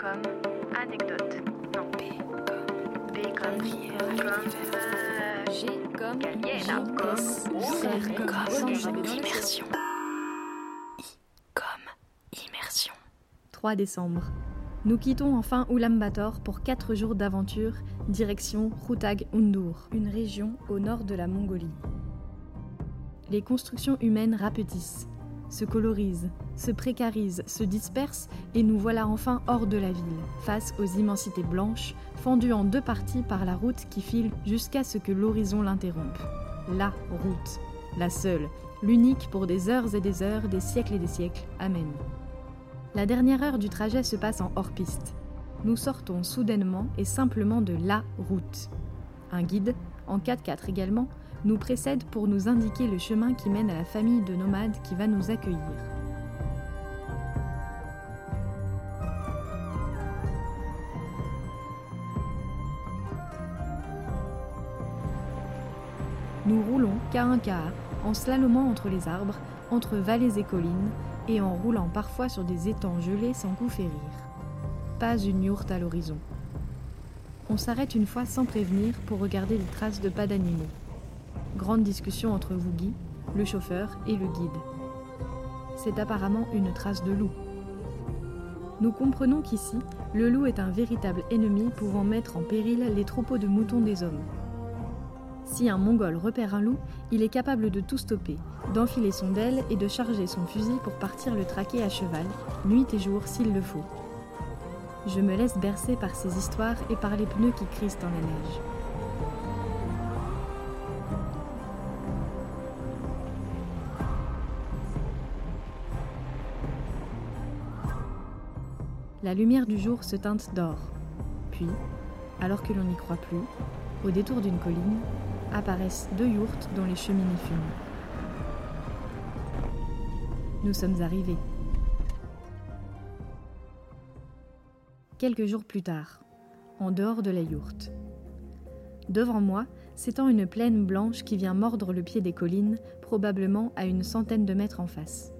comme anecdote. Non. B comme B comme comme euh, G comme comme R comme comme immersion. I comme immersion. 3 décembre. Nous quittons enfin Ulaanbaatar pour 4 jours d'aventure, direction Khutag Undur, une région au nord de la Mongolie. Les constructions humaines rapetissent, se colorisent, se précarisent, se dispersent et nous voilà enfin hors de la ville, face aux immensités blanches, fendues en deux parties par la route qui file jusqu'à ce que l'horizon l'interrompe. La route, la seule, l'unique pour des heures et des heures, des siècles et des siècles. Amen. La dernière heure du trajet se passe en hors-piste. Nous sortons soudainement et simplement de la route. Un guide, en 4x4 également, nous précède pour nous indiquer le chemin qui mène à la famille de nomades qui va nous accueillir. Nous roulons qu'à un en slalomant entre les arbres, entre vallées et collines, et en roulant parfois sur des étangs gelés sans coup férir. Pas une yourte à l'horizon. On s'arrête une fois sans prévenir pour regarder les traces de pas d'animaux. Grande discussion entre Woogie, le chauffeur et le guide. C'est apparemment une trace de loup. Nous comprenons qu'ici, le loup est un véritable ennemi pouvant mettre en péril les troupeaux de moutons des hommes. Si un Mongol repère un loup, il est capable de tout stopper, d'enfiler son aile et de charger son fusil pour partir le traquer à cheval, nuit et jour s'il le faut. Je me laisse bercer par ces histoires et par les pneus qui crissent dans la neige. La lumière du jour se teinte d'or. Puis, alors que l'on n'y croit plus, au détour d'une colline, apparaissent deux yourtes dont les cheminées fument. Nous sommes arrivés. Quelques jours plus tard, en dehors de la yourte. Devant moi s'étend une plaine blanche qui vient mordre le pied des collines, probablement à une centaine de mètres en face.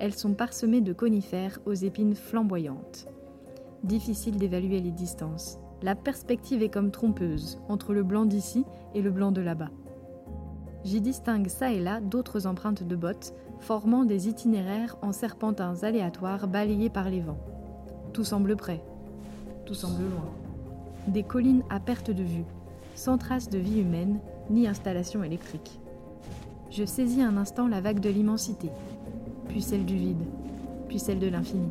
Elles sont parsemées de conifères aux épines flamboyantes. Difficile d'évaluer les distances. La perspective est comme trompeuse entre le blanc d'ici et le blanc de là-bas. J'y distingue ça et là d'autres empreintes de bottes, formant des itinéraires en serpentins aléatoires balayés par les vents. Tout semble près, tout semble loin. Des collines à perte de vue, sans trace de vie humaine ni installation électrique. Je saisis un instant la vague de l'immensité, puis celle du vide, puis celle de l'infini.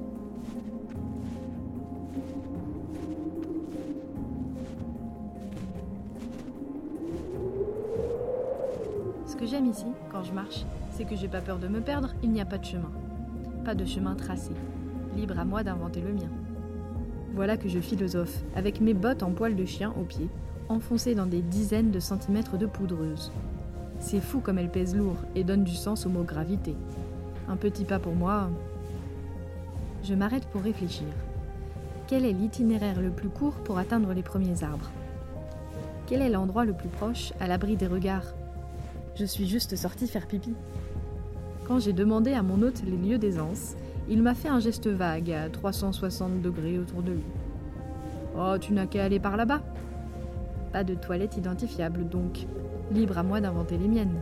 Ce que j'aime ici, quand je marche, c'est que j'ai pas peur de me perdre, il n'y a pas de chemin. Pas de chemin tracé. Libre à moi d'inventer le mien. Voilà que je philosophe, avec mes bottes en poil de chien aux pieds, enfoncées dans des dizaines de centimètres de poudreuse. C'est fou comme elles pèsent lourd et donnent du sens au mot gravité. Un petit pas pour moi. Je m'arrête pour réfléchir. Quel est l'itinéraire le plus court pour atteindre les premiers arbres? Quel est l'endroit le plus proche, à l'abri des regards? Je suis juste sortie faire pipi. Quand j'ai demandé à mon hôte les lieux d'aisance, il m'a fait un geste vague à 360 degrés autour de lui. Oh, tu n'as qu'à aller par là-bas. Pas de toilette identifiable donc. Libre à moi d'inventer les miennes.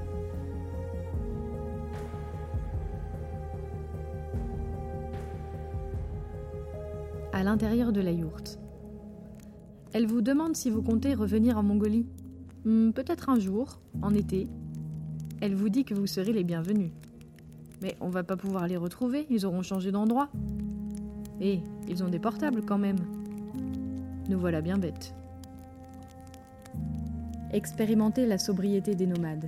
À l'intérieur de la yourte. Elle vous demande si vous comptez revenir en Mongolie. Hmm, Peut-être un jour, en été. Elle vous dit que vous serez les bienvenus. Mais on va pas pouvoir les retrouver, ils auront changé d'endroit. Et ils ont des portables quand même. Nous voilà bien bêtes. Expérimenter la sobriété des nomades.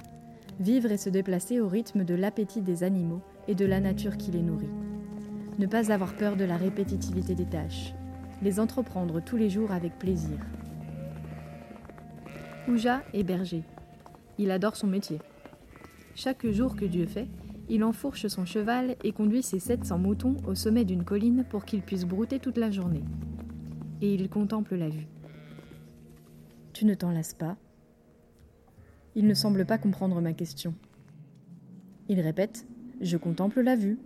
Vivre et se déplacer au rythme de l'appétit des animaux et de la nature qui les nourrit. Ne pas avoir peur de la répétitivité des tâches. Les entreprendre tous les jours avec plaisir. Ouja est berger. Il adore son métier. Chaque jour que Dieu fait, il enfourche son cheval et conduit ses 700 moutons au sommet d'une colline pour qu'ils puissent brouter toute la journée. Et il contemple la vue. Tu ne t'en lasses pas Il ne semble pas comprendre ma question. Il répète Je contemple la vue.